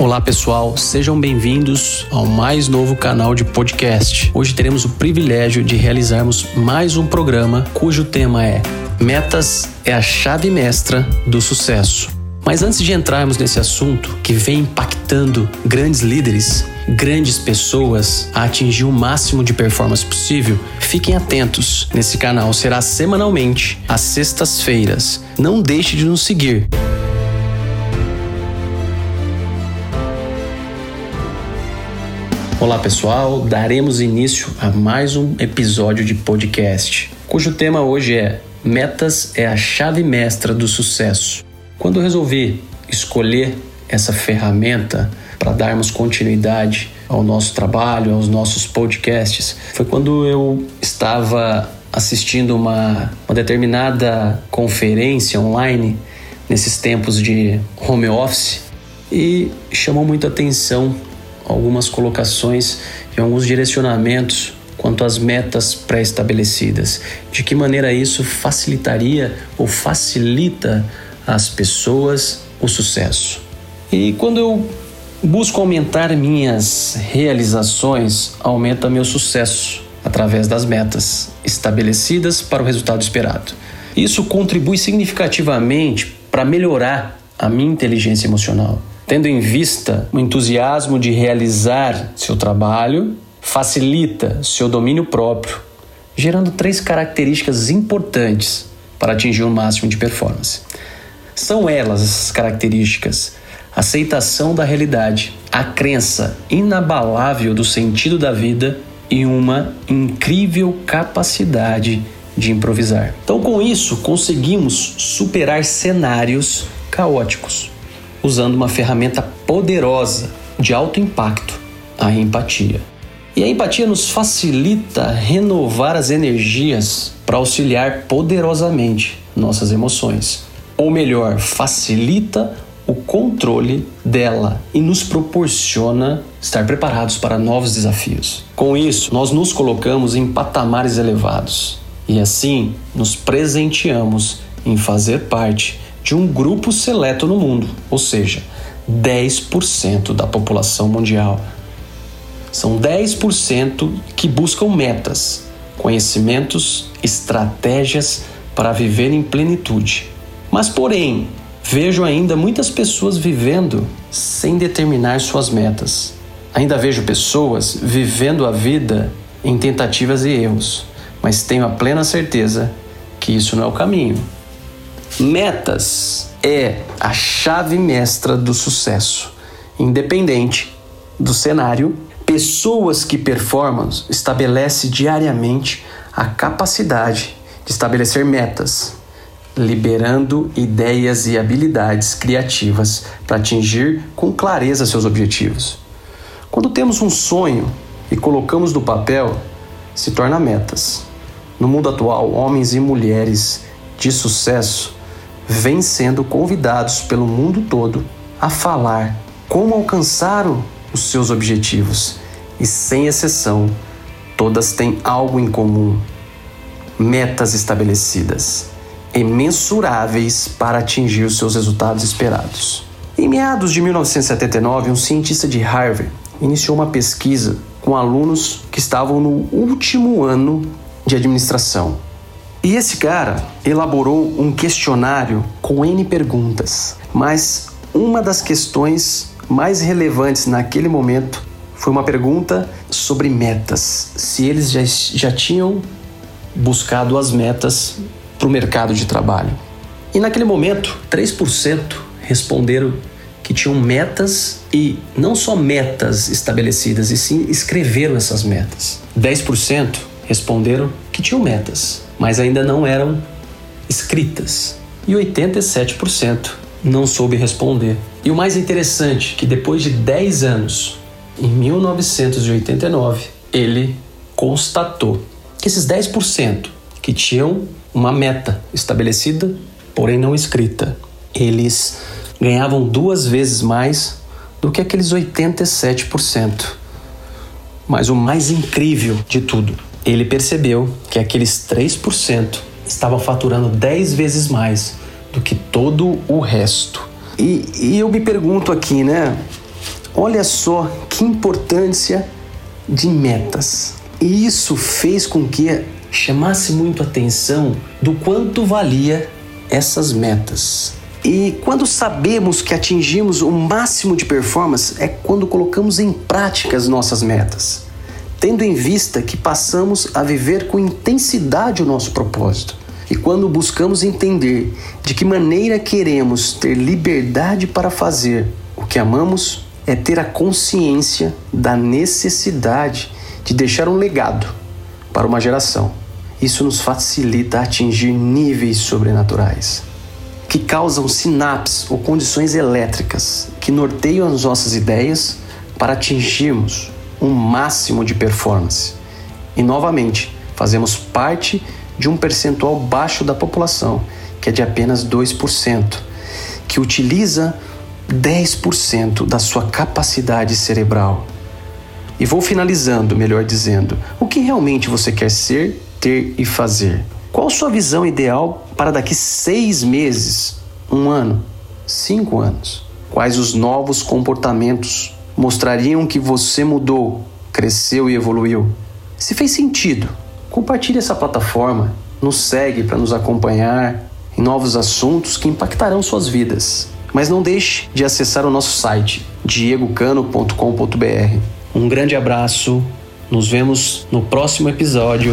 Olá pessoal, sejam bem-vindos ao mais novo canal de podcast. Hoje teremos o privilégio de realizarmos mais um programa cujo tema é Metas é a chave mestra do sucesso. Mas antes de entrarmos nesse assunto que vem impactando grandes líderes, grandes pessoas a atingir o máximo de performance possível, fiquem atentos. Nesse canal será semanalmente, às sextas-feiras. Não deixe de nos seguir. Olá pessoal, daremos início a mais um episódio de podcast, cujo tema hoje é Metas é a chave mestra do sucesso. Quando resolvi escolher essa ferramenta para darmos continuidade ao nosso trabalho, aos nossos podcasts, foi quando eu estava assistindo uma, uma determinada conferência online nesses tempos de home office e chamou muita atenção algumas colocações e alguns direcionamentos quanto às metas pré-estabelecidas. De que maneira isso facilitaria ou facilita às pessoas o sucesso. E quando eu busco aumentar minhas realizações, aumenta meu sucesso através das metas estabelecidas para o resultado esperado. Isso contribui significativamente para melhorar a minha inteligência emocional tendo em vista o entusiasmo de realizar seu trabalho, facilita seu domínio próprio, gerando três características importantes para atingir o máximo de performance. São elas essas características: aceitação da realidade, a crença inabalável do sentido da vida e uma incrível capacidade de improvisar. Então, com isso, conseguimos superar cenários caóticos usando uma ferramenta poderosa de alto impacto, a empatia. E a empatia nos facilita renovar as energias para auxiliar poderosamente nossas emoções. Ou melhor, facilita o controle dela e nos proporciona estar preparados para novos desafios. Com isso, nós nos colocamos em patamares elevados e assim nos presenteamos em fazer parte de um grupo seleto no mundo, ou seja, 10% da população mundial. São 10% que buscam metas, conhecimentos, estratégias para viver em plenitude. Mas, porém, vejo ainda muitas pessoas vivendo sem determinar suas metas. Ainda vejo pessoas vivendo a vida em tentativas e erros, mas tenho a plena certeza que isso não é o caminho. Metas é a chave mestra do sucesso. Independente do cenário, pessoas que performam estabelece diariamente a capacidade de estabelecer metas, liberando ideias e habilidades criativas para atingir com clareza seus objetivos. Quando temos um sonho e colocamos no papel, se torna metas. No mundo atual, homens e mulheres de sucesso vêm sendo convidados pelo mundo todo a falar como alcançar os seus objetivos e, sem exceção, todas têm algo em comum: metas estabelecidas e mensuráveis para atingir os seus resultados esperados. Em meados de 1979, um cientista de Harvard iniciou uma pesquisa com alunos que estavam no último ano de administração e esse cara elaborou um questionário com N perguntas, mas uma das questões mais relevantes naquele momento foi uma pergunta sobre metas. Se eles já, já tinham buscado as metas para o mercado de trabalho. E naquele momento, 3% responderam que tinham metas e não só metas estabelecidas, e sim escreveram essas metas. 10% responderam que tinham metas, mas ainda não eram escritas. E 87% não soube responder. E o mais interessante, que depois de 10 anos, em 1989, ele constatou que esses 10% que tinham uma meta estabelecida, porém não escrita, eles ganhavam duas vezes mais do que aqueles 87%. Mas o mais incrível de tudo ele percebeu que aqueles 3% estavam faturando 10 vezes mais do que todo o resto. E, e eu me pergunto aqui, né? Olha só que importância de metas. E isso fez com que chamasse muito a atenção do quanto valia essas metas. E quando sabemos que atingimos o máximo de performance é quando colocamos em prática as nossas metas, tendo em vista que passamos a viver com intensidade o nosso propósito. E quando buscamos entender de que maneira queremos ter liberdade para fazer o que amamos, é ter a consciência da necessidade de deixar um legado para uma geração. Isso nos facilita atingir níveis sobrenaturais que causam sinapses ou condições elétricas que norteiam as nossas ideias para atingirmos um máximo de performance. E novamente, fazemos parte de um percentual baixo da população, que é de apenas 2%, que utiliza 10% da sua capacidade cerebral. E vou finalizando, melhor dizendo, o que realmente você quer ser, ter e fazer. Qual sua visão ideal para daqui seis meses, um ano, cinco anos? Quais os novos comportamentos mostrariam que você mudou, cresceu e evoluiu? Se fez sentido, compartilhe essa plataforma, nos segue para nos acompanhar em novos assuntos que impactarão suas vidas. Mas não deixe de acessar o nosso site diegocano.com.br. Um grande abraço, nos vemos no próximo episódio